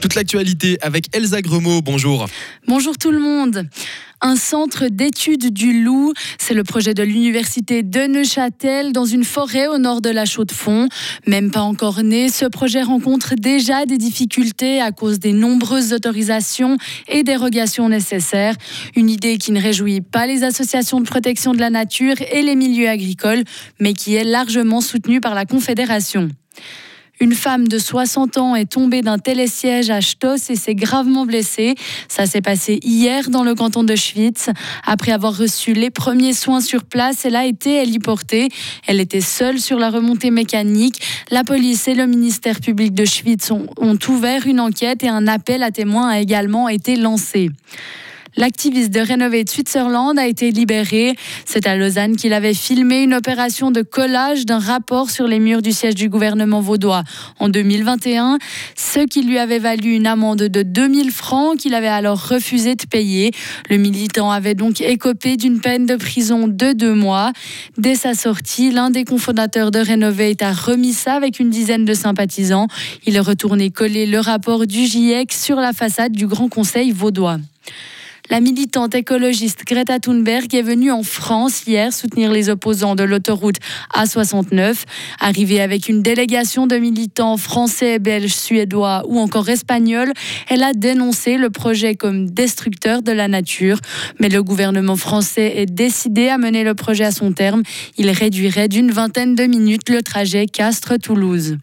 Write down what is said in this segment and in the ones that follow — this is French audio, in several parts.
Toute l'actualité avec Elsa Gremaud. Bonjour. Bonjour tout le monde. Un centre d'études du loup, c'est le projet de l'université de Neuchâtel dans une forêt au nord de la Chaux-de-Fonds. Même pas encore né, ce projet rencontre déjà des difficultés à cause des nombreuses autorisations et dérogations nécessaires. Une idée qui ne réjouit pas les associations de protection de la nature et les milieux agricoles, mais qui est largement soutenue par la Confédération. Une femme de 60 ans est tombée d'un télésiège à Stoss et s'est gravement blessée. Ça s'est passé hier dans le canton de Schwytz. Après avoir reçu les premiers soins sur place, elle a été héliportée. Elle était seule sur la remontée mécanique. La police et le ministère public de Schwytz ont, ont ouvert une enquête et un appel à témoins a également été lancé. L'activiste de Renovate Switzerland a été libéré. C'est à Lausanne qu'il avait filmé une opération de collage d'un rapport sur les murs du siège du gouvernement vaudois en 2021, ce qui lui avait valu une amende de 2000 francs qu'il avait alors refusé de payer. Le militant avait donc écopé d'une peine de prison de deux mois. Dès sa sortie, l'un des cofondateurs de Renovate a remis ça avec une dizaine de sympathisants. Il est retourné coller le rapport du GIEC sur la façade du Grand Conseil vaudois. La militante écologiste Greta Thunberg est venue en France hier soutenir les opposants de l'autoroute A69. Arrivée avec une délégation de militants français, belges, suédois ou encore espagnols, elle a dénoncé le projet comme destructeur de la nature. Mais le gouvernement français est décidé à mener le projet à son terme. Il réduirait d'une vingtaine de minutes le trajet Castres-Toulouse.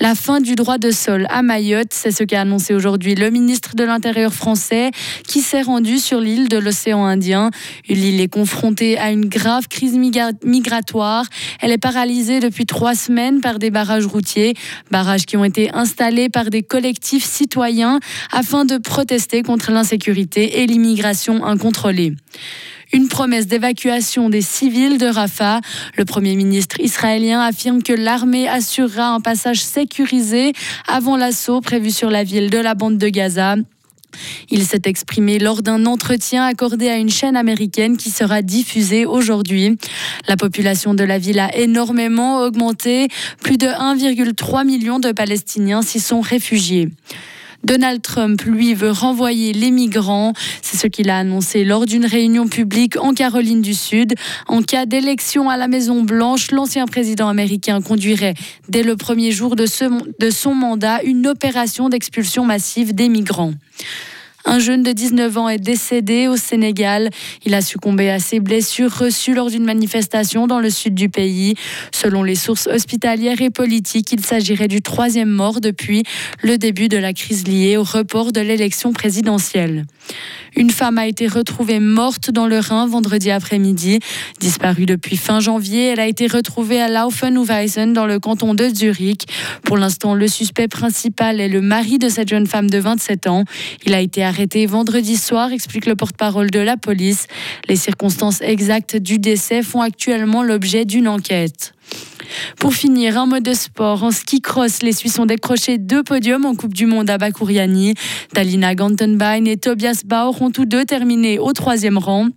La fin du droit de sol à Mayotte, c'est ce qu'a annoncé aujourd'hui le ministre de l'Intérieur français qui s'est rendu sur l'île de l'océan Indien. L'île est confrontée à une grave crise migratoire. Elle est paralysée depuis trois semaines par des barrages routiers, barrages qui ont été installés par des collectifs citoyens afin de protester contre l'insécurité et l'immigration incontrôlée une promesse d'évacuation des civils de Rafah. Le Premier ministre israélien affirme que l'armée assurera un passage sécurisé avant l'assaut prévu sur la ville de la bande de Gaza. Il s'est exprimé lors d'un entretien accordé à une chaîne américaine qui sera diffusée aujourd'hui. La population de la ville a énormément augmenté. Plus de 1,3 million de Palestiniens s'y sont réfugiés. Donald Trump, lui, veut renvoyer les migrants. C'est ce qu'il a annoncé lors d'une réunion publique en Caroline du Sud. En cas d'élection à la Maison-Blanche, l'ancien président américain conduirait dès le premier jour de, de son mandat une opération d'expulsion massive des migrants. Un jeune de 19 ans est décédé au Sénégal. Il a succombé à ses blessures reçues lors d'une manifestation dans le sud du pays. Selon les sources hospitalières et politiques, il s'agirait du troisième mort depuis le début de la crise liée au report de l'élection présidentielle. Une femme a été retrouvée morte dans le Rhin vendredi après-midi. Disparue depuis fin janvier, elle a été retrouvée à Laufenhuweisen dans le canton de Zurich. Pour l'instant, le suspect principal est le mari de cette jeune femme de 27 ans. Il a été vendredi soir, explique le porte-parole de la police. Les circonstances exactes du décès font actuellement l'objet d'une enquête. Pour finir, un mode de sport. En ski cross, les Suisses ont décroché deux podiums en Coupe du Monde à Bakouriani. Talina Gantenbein et Tobias Bauer ont tous deux terminé au troisième rang.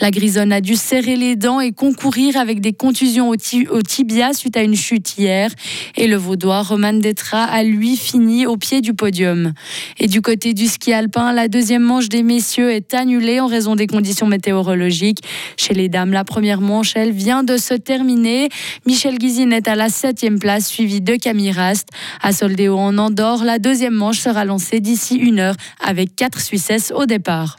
La Grisonne a dû serrer les dents et concourir avec des contusions au, tibia suite à une chute hier. Et le Vaudois Roman Detra a lui fini au pied du podium. Et du côté du ski alpin, la deuxième manche des messieurs est annulée en raison des conditions météorologiques. Chez les dames, la première manche, elle vient de se terminer. Michel Guizine est à la septième place, suivi de Camille Rast. À Soldéo en Andorre, la deuxième manche sera lancée d'ici une heure avec quatre Suissesses au départ.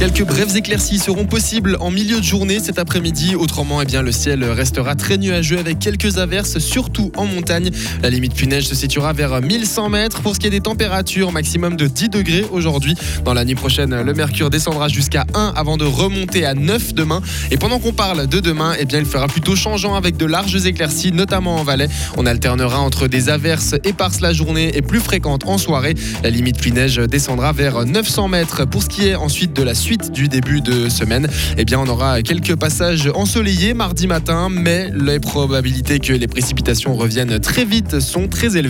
Quelques brèves éclaircies seront possibles en milieu de journée cet après-midi. Autrement, eh bien, le ciel restera très nuageux avec quelques averses, surtout en montagne. La limite plus neige se situera vers 1100 mètres. Pour ce qui est des températures, maximum de 10 degrés aujourd'hui. Dans la nuit prochaine, le mercure descendra jusqu'à 1 avant de remonter à 9 demain. Et pendant qu'on parle de demain, eh bien, il fera plutôt changeant avec de larges éclaircies, notamment en Valais. On alternera entre des averses éparses la journée et plus fréquentes en soirée. La limite plus neige descendra vers 900 mètres. Pour ce qui est ensuite de la du début de semaine, eh bien, on aura quelques passages ensoleillés mardi matin, mais les probabilités que les précipitations reviennent très vite sont très élevées.